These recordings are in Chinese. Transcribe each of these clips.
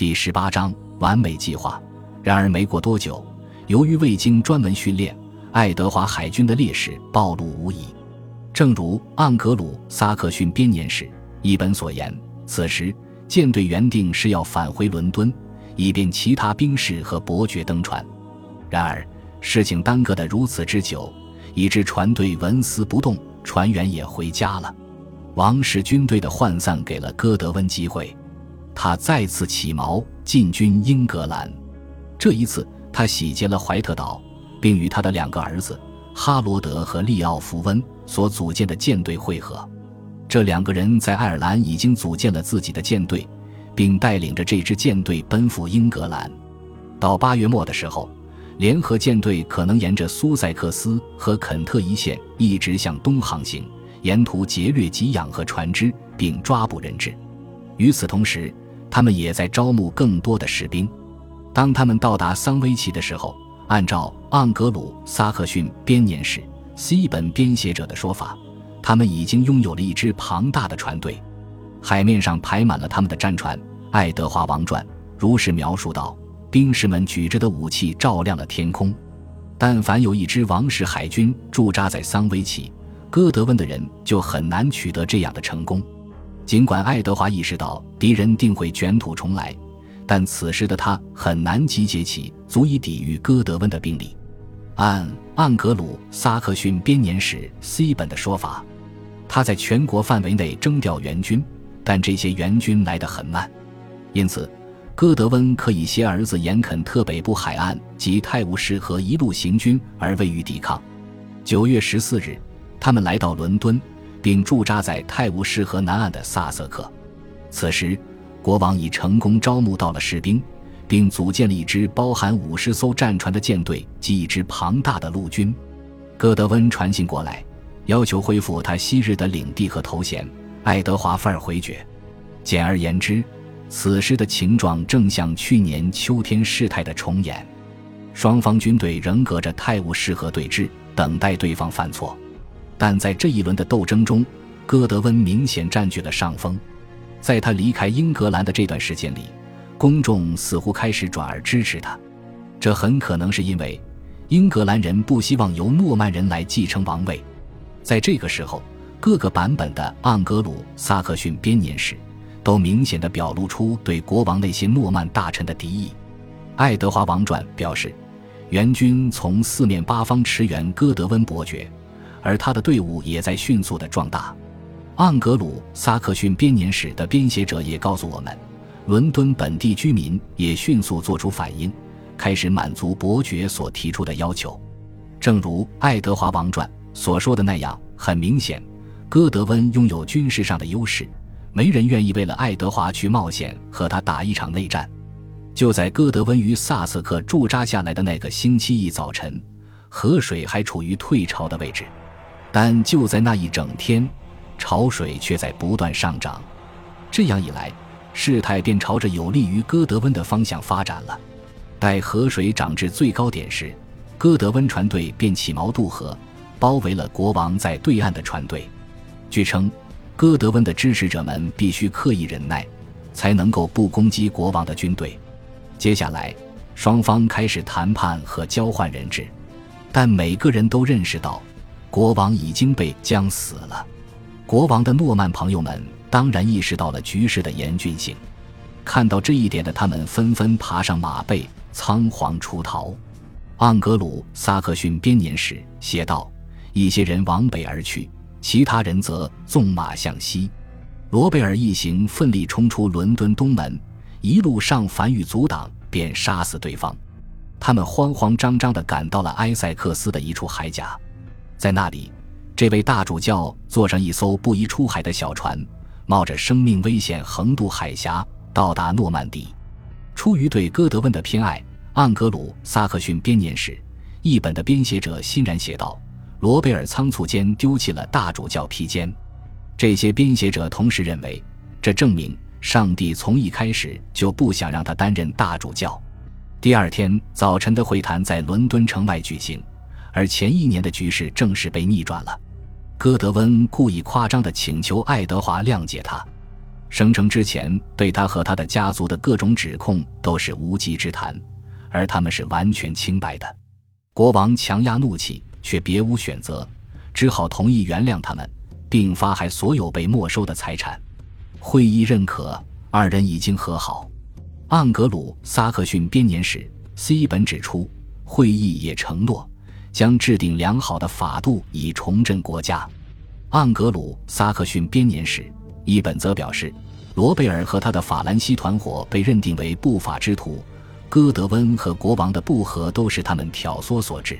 第十八章完美计划。然而没过多久，由于未经专门训练，爱德华海军的劣势暴露无遗。正如《盎格鲁撒克逊编年史》一本所言，此时舰队原定是要返回伦敦，以便其他兵士和伯爵登船。然而事情耽搁得如此之久，以致船队纹丝不动，船员也回家了。王室军队的涣散给了戈德温机会，他再次起锚进军英格兰。这一次，他洗劫了怀特岛，并与他的两个儿子哈罗德和利奥弗温所组建的舰队会合。这两个人在爱尔兰已经组建了自己的舰队，并带领着这支舰队奔赴英格兰。到八月末的时候，联合舰队可能沿着苏塞克斯和肯特一线一直向东航行。沿途劫掠给养和船只，并抓捕人质。与此同时，他们也在招募更多的士兵。当他们到达桑威奇的时候，按照《盎格鲁撒克逊编年史》西本编写者的说法，他们已经拥有了一支庞大的船队，海面上排满了他们的战船。《爱德华王传》如是描述道：“兵士们举着的武器照亮了天空。但凡有一支王室海军驻扎在桑威奇。”戈德温的人就很难取得这样的成功。尽管爱德华意识到敌人定会卷土重来，但此时的他很难集结起足以抵御戈德温的兵力。按《盎格鲁撒克逊编年史》C 本的说法，他在全国范围内征调援军，但这些援军来得很慢，因此戈德温可以携儿子严肯特北部海岸及泰晤士河一路行军而未予抵抗。九月十四日。他们来到伦敦，并驻扎在泰晤士河南岸的萨瑟克。此时，国王已成功招募到了士兵，并组建了一支包含五十艘战船的舰队及一支庞大的陆军。戈德温传信过来，要求恢复他昔日的领地和头衔。爱德华反而回绝。简而言之，此时的情状正像去年秋天事态的重演。双方军队仍隔着泰晤士河对峙，等待对方犯错。但在这一轮的斗争中，戈德温明显占据了上风。在他离开英格兰的这段时间里，公众似乎开始转而支持他。这很可能是因为英格兰人不希望由诺曼人来继承王位。在这个时候，各个版本的《盎格鲁撒克逊编年史》都明显的表露出对国王那些诺曼大臣的敌意。《爱德华王传》表示，援军从四面八方驰援戈德温伯爵。而他的队伍也在迅速的壮大，《盎格鲁撒克逊编年史》的编写者也告诉我们，伦敦本地居民也迅速做出反应，开始满足伯爵所提出的要求。正如《爱德华王传》所说的那样，很明显，戈德温拥有军事上的优势，没人愿意为了爱德华去冒险和他打一场内战。就在戈德温于萨瑟克驻扎下来的那个星期一早晨，河水还处于退潮的位置。但就在那一整天，潮水却在不断上涨，这样一来，事态便朝着有利于戈德温的方向发展了。待河水涨至最高点时，戈德温船队便起锚渡河，包围了国王在对岸的船队。据称，戈德温的支持者们必须刻意忍耐，才能够不攻击国王的军队。接下来，双方开始谈判和交换人质，但每个人都认识到。国王已经被将死了，国王的诺曼朋友们当然意识到了局势的严峻性，看到这一点的他们纷纷爬上马背，仓皇出逃。《盎格鲁撒克逊编年史》写道：一些人往北而去，其他人则纵马向西。罗贝尔一行奋力冲出伦敦东门，一路上凡遇阻挡，便杀死对方。他们慌慌张张地赶到了埃塞克斯的一处海岬。在那里，这位大主教坐上一艘不宜出海的小船，冒着生命危险横渡海峡，到达诺曼底。出于对戈德温的偏爱，《盎格鲁撒克逊编年史》一本的编写者欣然写道：“罗贝尔仓促间丢弃了大主教披肩。”这些编写者同时认为，这证明上帝从一开始就不想让他担任大主教。第二天早晨的会谈在伦敦城外举行。而前一年的局势正式被逆转了。戈德温故意夸张地请求爱德华谅解他。声称之前对他和他的家族的各种指控都是无稽之谈，而他们是完全清白的。国王强压怒气，却别无选择，只好同意原谅他们，并发还所有被没收的财产。会议认可，二人已经和好。盎格鲁撒克逊编年史 C 本指出，会议也承诺将制定良好的法度以重振国家。盎格鲁撒克逊编年史一本则表示，罗贝尔和他的法兰西团伙被认定为不法之徒，戈德温和国王的不和都是他们挑唆所致。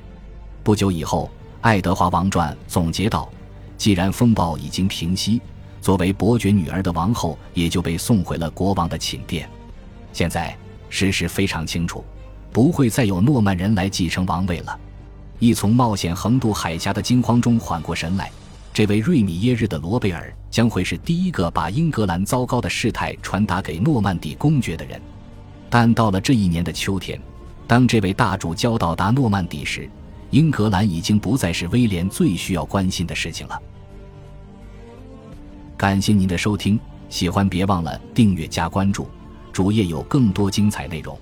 不久以后，《爱德华王传》总结道：“既然风暴已经平息，作为伯爵女儿的王后也就被送回了国王的寝殿。现在事实非常清楚，不会再有诺曼人来继承王位了。”一从冒险横渡海峡的惊慌中缓过神来。这位瑞米耶日的罗贝尔将会是第一个把英格兰糟糕的事态传达给诺曼底公爵的人。但到了这一年的秋天，当这位大主教到达诺曼底时，英格兰已经不再是威廉最需要关心的事情了。感谢您的收听，喜欢别忘了订阅加关注，主页有更多精彩内容。